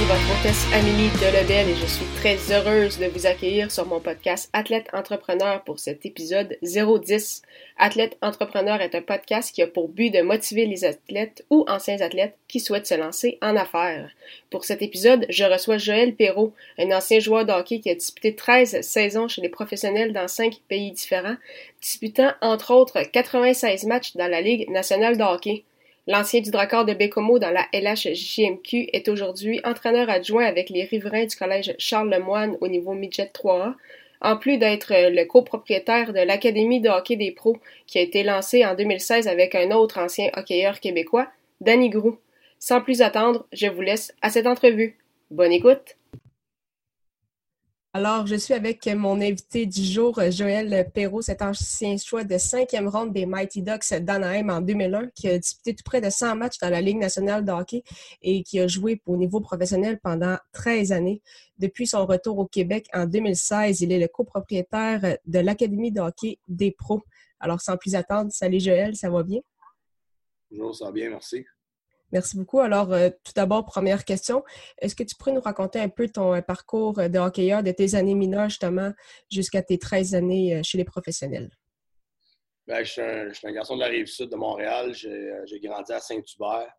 ici votre hôtesse Amélie Delebel et je suis très heureuse de vous accueillir sur mon podcast Athlète Entrepreneur pour cet épisode 010. Athlète Entrepreneur est un podcast qui a pour but de motiver les athlètes ou anciens athlètes qui souhaitent se lancer en affaires. Pour cet épisode, je reçois Joël Perrault, un ancien joueur de hockey qui a disputé 13 saisons chez les professionnels dans 5 pays différents, disputant entre autres 96 matchs dans la Ligue nationale de hockey. L'ancien du Dracard de Bécomo dans la LHJMQ est aujourd'hui entraîneur adjoint avec les riverains du collège Charles Lemoine au niveau Midget 3A, en plus d'être le copropriétaire de l'Académie de hockey des pros qui a été lancée en 2016 avec un autre ancien hockeyeur québécois, Danny Grou. Sans plus attendre, je vous laisse à cette entrevue. Bonne écoute! Alors, je suis avec mon invité du jour, Joël Perrault, cet ancien choix de cinquième ronde des Mighty Ducks d'Anaheim en 2001, qui a disputé tout près de 100 matchs dans la Ligue nationale de hockey et qui a joué au niveau professionnel pendant 13 années. Depuis son retour au Québec en 2016, il est le copropriétaire de l'Académie de hockey des pros. Alors, sans plus attendre, salut Joël, ça va bien? Bonjour, ça va bien, merci. Merci beaucoup. Alors, euh, tout d'abord, première question. Est-ce que tu pourrais nous raconter un peu ton euh, parcours de hockeyeur de tes années mineures, justement, jusqu'à tes 13 années euh, chez les professionnels? Bien, je, suis un, garçon de la rive sud de Montréal. J'ai grandi à Saint-Hubert.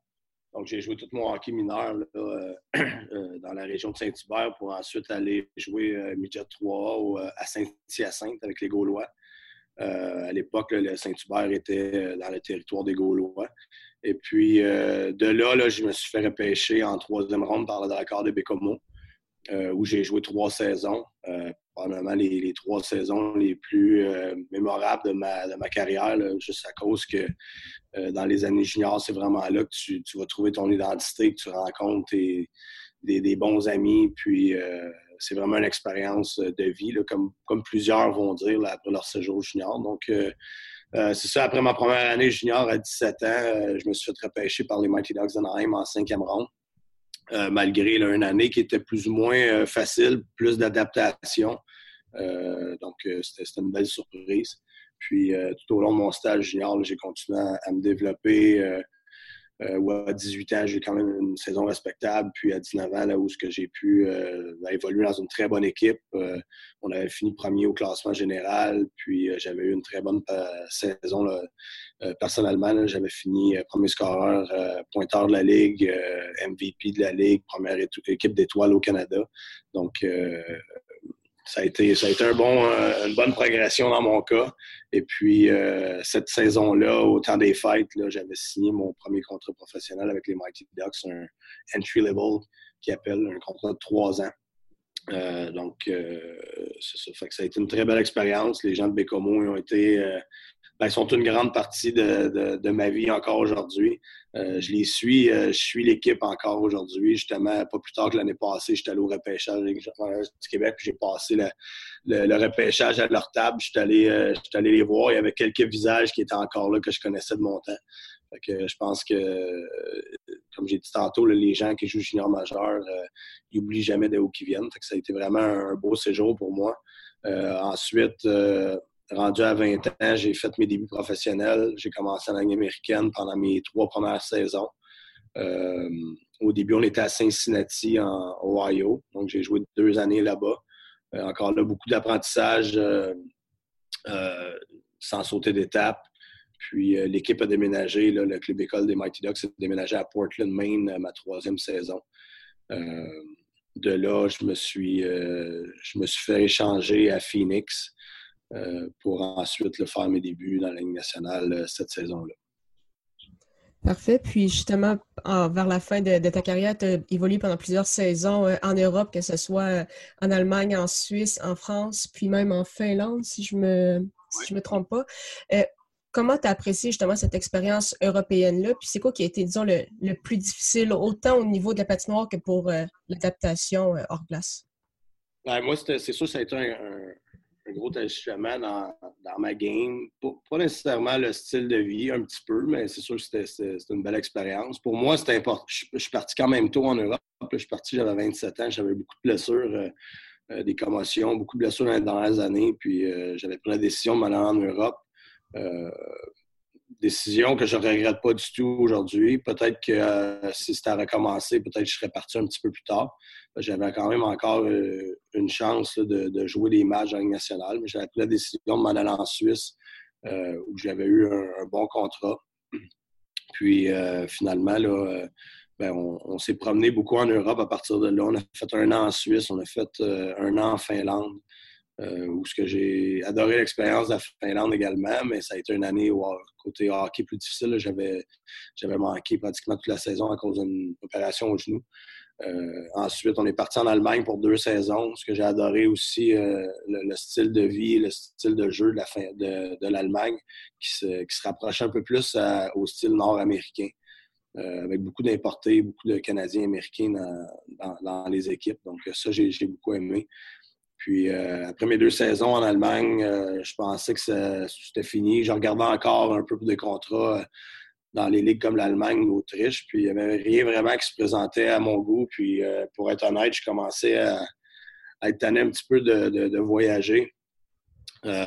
Donc, j'ai joué tout mon hockey mineur dans la région de Saint-Hubert pour ensuite aller jouer Midget 3 à Saint-Hyacinthe avec les Gaulois. à l'époque, le Saint-Hubert était dans le territoire des Gaulois. Et puis, euh, de là, là, je me suis fait repêcher en troisième ronde par le Dakar de Bécomo, euh, où j'ai joué trois saisons. Euh, probablement les, trois saisons les plus mémorables de ma, carrière, juste à cause que dans les années juniors, c'est vraiment là que tu, vas trouver ton identité, que tu rencontres des, bons amis. Puis, c'est vraiment une expérience de vie, comme, comme plusieurs vont dire après leur séjour junior. Donc, euh, c'est ça, après ma première année junior à 17 ans, euh, je me suis fait repêcher par les Mighty Dogs d'Anaheim en cinquième ronde. Euh, malgré une année qui était plus ou moins facile, plus d'adaptation. donc, c'était une belle surprise. Puis, tout au long de mon stage junior, j'ai continué à, me développer euh, à 18 ans, j'ai quand même une saison respectable. Puis à 19 ans, là où j'ai pu euh, évoluer dans une très bonne équipe, euh, on avait fini premier au classement général. Puis j'avais eu une très bonne saison. personnellement, j'avais fini premier scoreur, pointeur de la Ligue, MVP de la Ligue, première équipe d'étoiles au Canada. Donc, ça a été, ça a été un bon, euh, une bonne progression dans mon cas. Et puis, euh, cette saison-là, au temps des fêtes, j'avais signé mon premier contrat professionnel avec les Mighty Ducks, un entry level qui appelle un contrat de trois ans. Euh, donc, c'est ça. Fait que ça a été une très belle expérience. Les gens de Bécomo ont été ben, sont une grande partie de, ma vie encore aujourd'hui. Euh, je les suis, euh, je suis l'équipe encore aujourd'hui. Justement, pas plus tard que l'année passée, j'étais allé au repêchage du Québec, j'ai passé le, repêchage à leur table. Je suis allé, euh, allé les voir. Il y avait quelques visages qui étaient encore là que je connaissais de mon temps. que je pense que, comme j'ai dit tantôt, les gens qui jouent junior majeur, ils n'oublient jamais de où qu'ils viennent. ça a été vraiment un, beau séjour pour moi. ensuite, rendu à 20 ans, j'ai fait mes débuts professionnels. J'ai commencé en langue américaine pendant mes trois premières saisons. Euh, au début, on était à Cincinnati, en Ohio. Donc, j'ai joué deux années là-bas. Euh, encore là, beaucoup d'apprentissage euh, sans sauter d'étape. Puis, l'équipe a déménagé. le club école des Mighty Ducks a déménagé à Portland, Maine, ma troisième saison. de là, je me suis, je me suis fait échanger à Phoenix. Euh, pour ensuite le faire mes débuts dans la Ligue nationale euh, cette saison-là. Parfait. Puis justement, vers la fin de, ta carrière, tu as évolué pendant plusieurs saisons euh, en Europe, que ce soit en Allemagne, en Suisse, en France, puis même en Finlande, si je me, me trompe pas. comment tu as apprécié justement cette expérience européenne-là? Puis c'est quoi qui a été, disons, le, plus difficile, autant au niveau de la patinoire que pour l'adaptation hors glace? Ben, moi, c'est sûr ça a été un, un gros ajustement dans, dans ma game. Pas, nécessairement le style de vie, un petit peu, mais c'est sûr que c'était une belle expérience. Pour moi, c'était important. Je, suis parti quand même tôt en Europe. Je suis parti, j'avais 27 ans, j'avais beaucoup de blessures, euh, euh, des commotions, beaucoup de blessures dans les dernières années. Puis euh, j'avais pris la décision de m'aller en Europe décision que je ne regrette pas du tout aujourd'hui. Peut-être que euh, si c'était à recommencer, peut-être je serais parti un petit peu plus tard. J'avais quand même encore euh, une chance de, jouer des matchs en Ligue nationale, mais j'avais pris la décision de m'en aller en Suisse euh, où j'avais eu un, bon contrat. Puis finalement, ben, on, s'est promené beaucoup en Europe à partir de là. On a fait un an en Suisse, on a fait un an en Finlande. Euh, où ce que j'ai adoré l'expérience de la Finlande également, mais ça a été une année où côté hockey plus difficile. J'avais, manqué pratiquement toute la saison à cause d'une opération au genou. Euh, ensuite, on est parti en Allemagne pour deux saisons. Ce que j'ai adoré aussi, euh, le, style de vie, le style de jeu de, l'Allemagne qui se, qui se rapprochait un peu plus au style nord-américain. avec beaucoup d'importés, beaucoup de Canadiens américains dans, dans, les équipes. Donc ça, j'ai beaucoup aimé. Puis euh, après mes deux saisons en Allemagne, euh, je pensais que c'était fini. Je regardais encore un peu pour des contrats euh, dans les ligues comme l'Allemagne l'Autriche. Puis il n'y avait rien vraiment qui se présentait à mon goût. Puis pour être honnête, je commençais à, être tanné un petit peu de, voyager.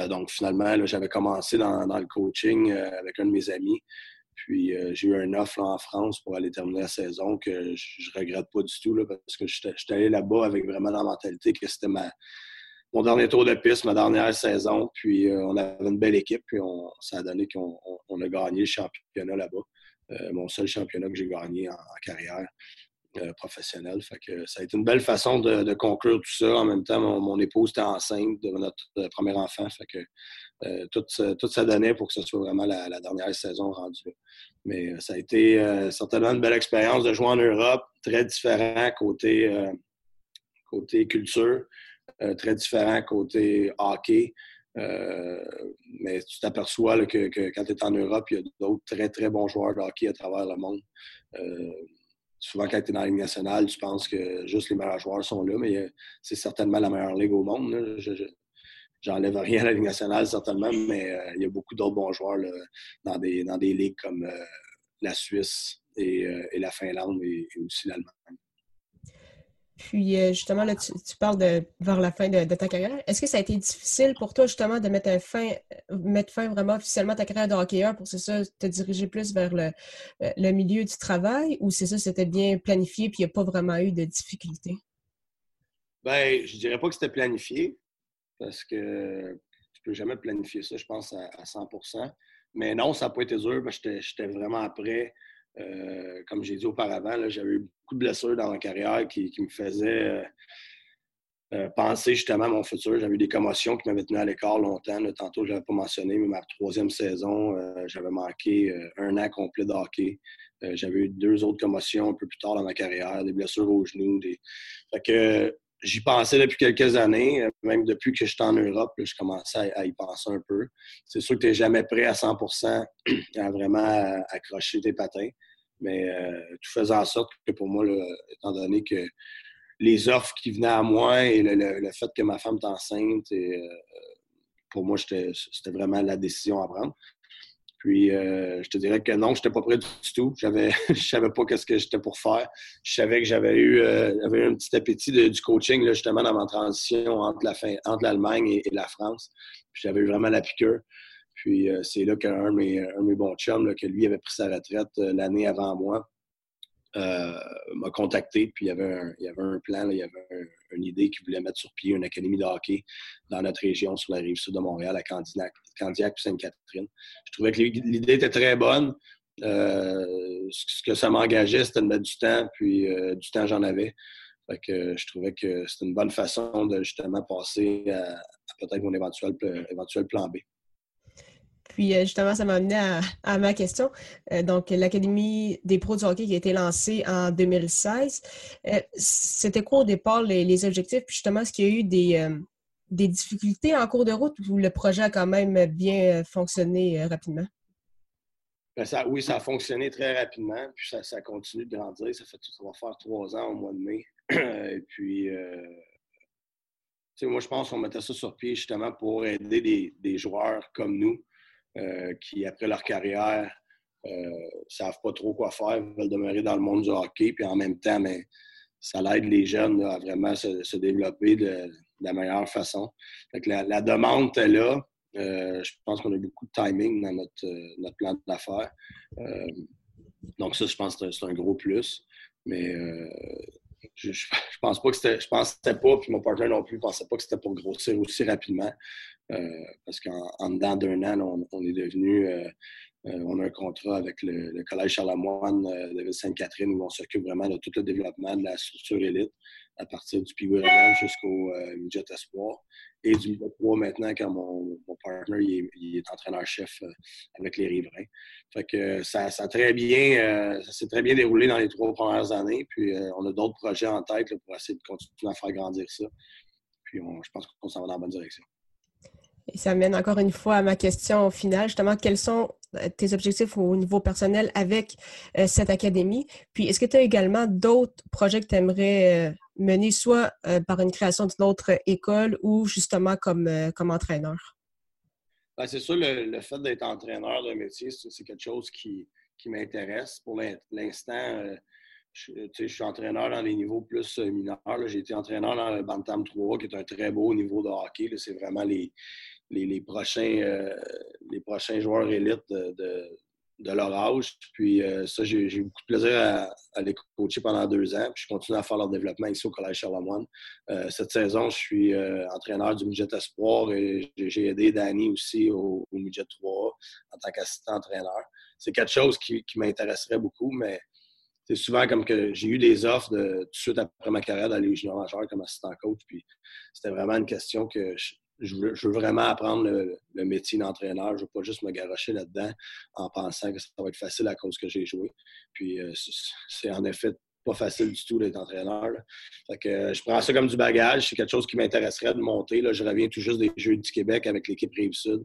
donc finalement, j'avais commencé dans, le coaching avec un de mes amis. Puis j'ai eu un offre en France pour aller terminer la saison que je, ne regrette pas du tout parce que je suis allé là-bas avec vraiment la mentalité que c'était ma, mon dernier tour de piste, ma dernière saison. Puis euh, on avait une belle équipe, puis ça a donné qu'on a gagné le championnat là-bas. Euh, mon seul championnat que j'ai gagné en, carrière euh, professionnelle. Fait que ça a été une belle façon de, conclure tout ça. En même temps, mon, épouse était enceinte de notre premier enfant. Fait que tout, tout, ça donnait pour que ce soit vraiment la, dernière saison rendue. Mais ça a été certainement une belle expérience de jouer en Europe, très différent côté, côté culture. Euh, très différent côté hockey. Euh, mais tu t'aperçois que, quand tu es en Europe, il y a d'autres très, très bons joueurs de hockey à travers le monde. Euh, souvent, quand tu es dans la Ligue nationale, tu penses que juste les meilleurs joueurs sont là, mais c'est certainement la meilleure ligue au monde. J'enlève rien à la Ligue nationale, certainement, mais il y a beaucoup d'autres bons joueurs dans, des, dans des ligues comme la Suisse et, la Finlande et aussi l'Allemagne. Puis euh, justement, là, tu, parles de vers la fin de, ta carrière. Est-ce que ça a été difficile pour toi justement de mettre fin, mettre fin vraiment officiellement à ta carrière de hockeyeur pour c'est ça, te diriger plus vers le, le milieu du travail ou c'est ça, c'était bien planifié puis il n'y a pas vraiment eu de difficultés? Ben, je dirais pas que c'était planifié parce que tu peux jamais planifier ça, je pense, à, 100% Mais non, ça n'a pas été dur. J'étais vraiment prêt. Euh, comme j'ai dit auparavant, j'avais eu beaucoup de blessures dans ma carrière qui, me faisaient euh, euh, penser justement à mon futur. J'avais eu des commotions qui m'avaient tenu à l'écart longtemps. Tantôt, je ne l'avais pas mentionné, mais ma troisième saison, j'avais manqué un an complet de hockey. j'avais eu deux autres commotions un peu plus tard dans ma carrière, des blessures aux genoux. Des... Que j'y pensais depuis quelques années, même depuis que j'étais en Europe, je commençais à, y penser un peu. C'est sûr que tu n'es jamais prêt à 100% à vraiment accrocher tes patins, mais euh, tout faisait en sorte que pour moi, étant donné que les offres qui venaient à moi et le, fait que ma femme est enceinte, euh, pour moi, c'était vraiment la décision à prendre. Puis, euh, je te dirais que non, je n'étais pas prêt du tout. J'avais, je savais pas qu'est-ce que j'étais pour faire. Je savais que j'avais eu, euh, un petit appétit du coaching, justement, dans ma transition entre, la fin, entre l'Allemagne et, la France. J'avais eu vraiment la piqûre. Puis, euh, c'est là qu'un de mes, un de mes bons chums, que lui avait pris sa retraite l'année avant moi, m'a contacté, puis il y avait un, il y avait un plan, il y avait une idée qu'il voulait mettre sur pied une académie de hockey dans notre région, sur la rive sud de Montréal, à Candiac, Candiac Sainte-Catherine. Je trouvais que l'idée était très bonne. Euh, ce que ça m'engageait, c'était de mettre du temps, puis euh, du temps, j'en avais. Que je trouvais que c'était une bonne façon de justement passer à, peut-être mon éventuel plan B. Puis euh, justement, ça m'a amené à, ma question. Euh, donc, l'Académie des pros du hockey qui a été lancée en 2016. Euh, c'était quoi au départ les, objectifs? Puis justement, est-ce qu'il y a eu des, difficultés en cours de route ou le projet a quand même bien fonctionné rapidement? Ben, ça, oui, ça a fonctionné très rapidement, puis ça, continue de grandir. Ça, fait, ça va faire trois ans au mois de mai. Et puis, moi, je pense qu'on mettait ça sur pied justement pour aider des joueurs comme nous euh, qui, après leur carrière, ne euh, savent pas trop quoi faire, veulent demeurer dans le monde du hockey, puis en même temps, mais ça aide les jeunes à vraiment se, développer de, la meilleure façon. la, demande est là. Euh, je pense qu'on a beaucoup de timing dans notre, euh, notre plan d'affaires. Donc ça, je pense que c'est un gros plus. Mais je, je, pense pas que c'était. Je pensais pas, puis mon partenaire non plus, pensait pas que c'était pour grossir aussi rapidement. Parce qu'en dedans d'un an, on, est devenu on a un contrat avec le, Collège Charlemagne de Ville-Sainte-Catherine où on s'occupe vraiment de tout le développement de la structure élite à partir du Pee jusqu'au midget espoir et du 3 maintenant quand mon, mon partner il est, entraîneur-chef euh, avec les riverains. Fait que ça, très bien, euh, s'est très bien déroulé dans les trois premières années. Puis euh, on a d'autres projets en tête pour essayer de continuer à faire grandir ça. Puis je pense qu'on s'en va dans la bonne direction. Et ça mène encore une fois à ma question finale, justement, quels sont tes objectifs au niveau personnel avec cette académie? Puis, est-ce que tu as également d'autres projets que tu aimerais mener soit euh, par une création d'une autre école ou justement comme, euh, comme entraîneur? Ben, c'est sûr, le, fait d'être entraîneur de métier, c'est quelque chose qui, m'intéresse. Pour l'instant, euh, je, suis entraîneur dans les niveaux plus mineurs. J'ai été entraîneur dans le Bantam 3, qui est un très beau niveau de hockey. C'est vraiment les, les, prochains, les prochains joueurs élites de, de leur âge. Puis euh, ça, j'ai eu beaucoup de plaisir à, les coacher pendant deux ans. Puis je continue à faire leur développement ici au Collège Charlemagne. Euh, cette saison, je suis euh, entraîneur du Midget Espoir et j'ai aidé Danny aussi au, Midget 3 en tant qu'assistant entraîneur. C'est quelque chose qui, m'intéresserait beaucoup, mais c'est souvent comme que j'ai eu des offres tout de suite après ma carrière d'aller au junior majeur comme assistant coach. Puis c'était vraiment une question que je, je veux, vraiment apprendre le, métier d'entraîneur. Je ne veux pas juste me garocher là-dedans en pensant que ça va être facile à cause que j'ai joué. Puis euh, c'est en effet pas facile du tout d'être entraîneur. euh, je prends ça comme du bagage. C'est quelque chose qui m'intéresserait de monter. Là. Je reviens tout juste des Jeux du Québec avec l'équipe Rive-Sud.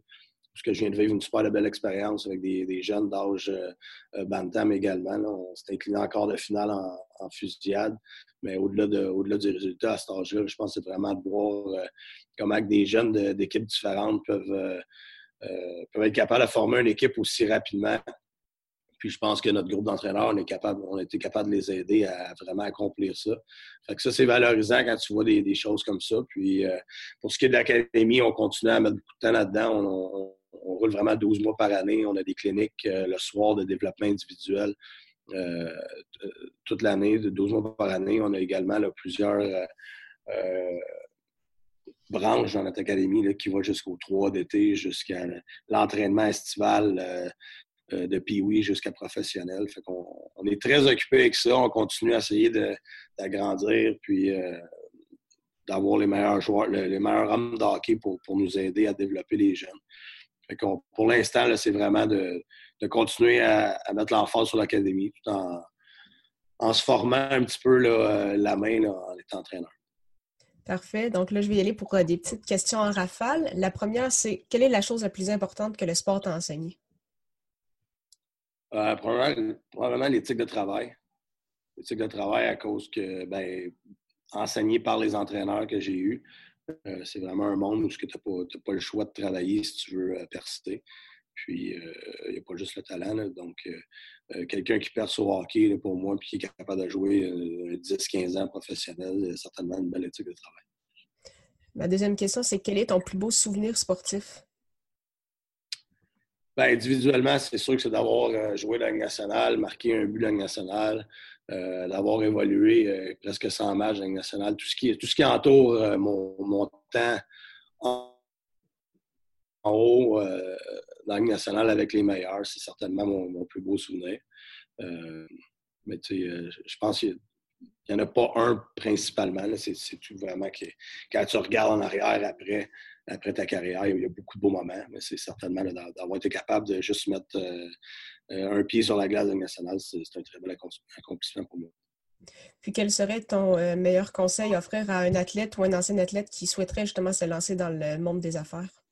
Parce que je viens de vivre une super belle expérience avec des, jeunes d'âge euh, Bantam également. On s'est incliné encore de finale en, fusillade. Mais au-delà de, au du résultat à cet âge-là, je pense que c'est vraiment de voir comment des jeunes d'équipes différentes peuvent, euh, euh, peuvent être capables de former une équipe aussi rapidement. Puis je pense que notre groupe d'entraîneurs, on est capable, on a été capable de les aider à vraiment accomplir ça. Fait que ça, c'est valorisant quand tu vois des, choses comme ça. Puis euh, pour ce qui est de l'académie, on continue à mettre beaucoup de temps là-dedans. On, roule vraiment 12 mois par année. On a des cliniques le soir de développement individuel. toute l'année, de 12 mois par année. On a également plusieurs branche dans notre académie qui va jusqu'au 3 d'été, jusqu'à l'entraînement estival euh, euh, de Pee-Wee jusqu'à professionnel. Fait on est très occupé avec ça. On continue à essayer d'agrandir puis euh, d'avoir les meilleurs joueurs, les meilleurs hommes de hockey pour, pour, nous aider à développer les jeunes. Fait pour l'instant, c'est vraiment de, de, continuer à, à mettre l'emphase sur l'académie tout en, en, se formant un petit peu là, la main en étant entraîneur. Parfait. Donc là, je vais y aller pour euh, des petites questions en rafale. La première, c'est quelle est la chose la plus importante que le sport t'a enseigné? Euh, probablement, l'éthique de travail. L'éthique de travail à cause que, ben, enseigné par les entraîneurs que j'ai eus, euh, c'est vraiment un monde où tu n'as pas, pas, le choix de travailler si tu veux persister. Puis, il n'y a pas juste le talent. Donc, euh, quelqu'un qui perce au hockey pour moi puis qui est capable de jouer 10-15 euh, ans professionnel, certainement une belle éthique de travail. Ma deuxième question, c'est quel est ton plus beau souvenir sportif? Ben, individuellement, c'est sûr que c'est d'avoir euh, joué la Ligue nationale, marqué un but de la Ligue nationale, d'avoir évolué presque 100 matchs de la Ligue nationale. Tout ce qui, tout ce qui entoure mon, temps en, haut la Ligue nationale avec les meilleurs, c'est certainement mon, plus beau souvenir. Euh, mais tu sais, euh, je pense qu'il n'y en a pas un principalement. C'est tout vraiment que quand tu regardes en arrière après, après ta carrière, il y a beaucoup de beaux moments, mais c'est certainement d'avoir été capable de juste mettre euh, un pied sur la glace de la nationale, c'est un très bel accomplissement pour moi. Puis quel serait ton meilleur conseil à offrir à un athlète ou un ancien athlète qui souhaiterait justement se lancer dans le monde des affaires?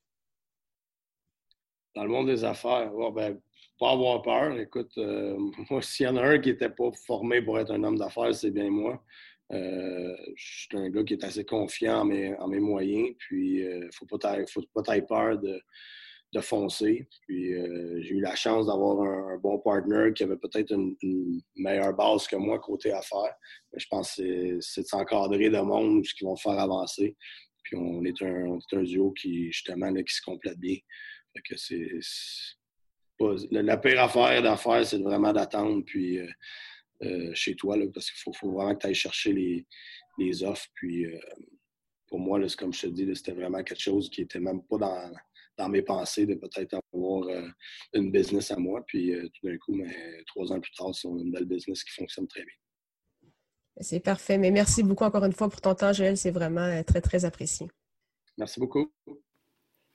Dans le monde des affaires, ben, pas avoir peur. Écoute, moi, s'il y en a un qui n'était pas formé pour être un homme d'affaires, c'est bien moi. je suis un gars qui est assez confiant en mes, en mes moyens. Puis, il ne faut pas avoir peur de, de foncer. Puis euh, j'ai eu la chance d'avoir un, bon partner qui avait peut-être une, meilleure base que moi côté affaires. Mais je pense que c'est de s'encadrer de monde qui vont faire avancer. Puis on est un, un duo qui, justement, qui se complète bien. Que c'est. La, pire affaire d'affaires, c'est vraiment d'attendre puis euh, euh, chez toi, là, parce qu'il faut, vraiment que tu ailles chercher les, les offres. Puis pour moi, c'est comme je te dis, c'était vraiment quelque chose qui était même pas dans, dans mes pensées de peut-être avoir euh, une business à moi. Puis euh, tout d'un coup, mais, trois ans plus tard, c'est une belle business qui fonctionne très bien. C'est parfait. Mais merci beaucoup encore une fois pour ton temps, Joël. C'est vraiment euh, très, très apprécié. Merci beaucoup.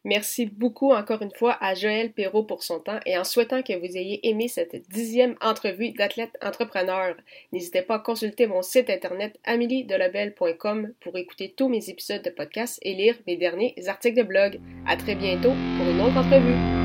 Merci beaucoup encore une fois à Joël Perrault pour son temps et en souhaitant que vous ayez aimé cette dixième entrevue d'athlète entrepreneur. N'hésitez pas à consulter mon site internet ameliedelabel.com pour écouter tous mes épisodes de podcast et lire mes derniers articles de blog. À très bientôt pour une autre entrevue.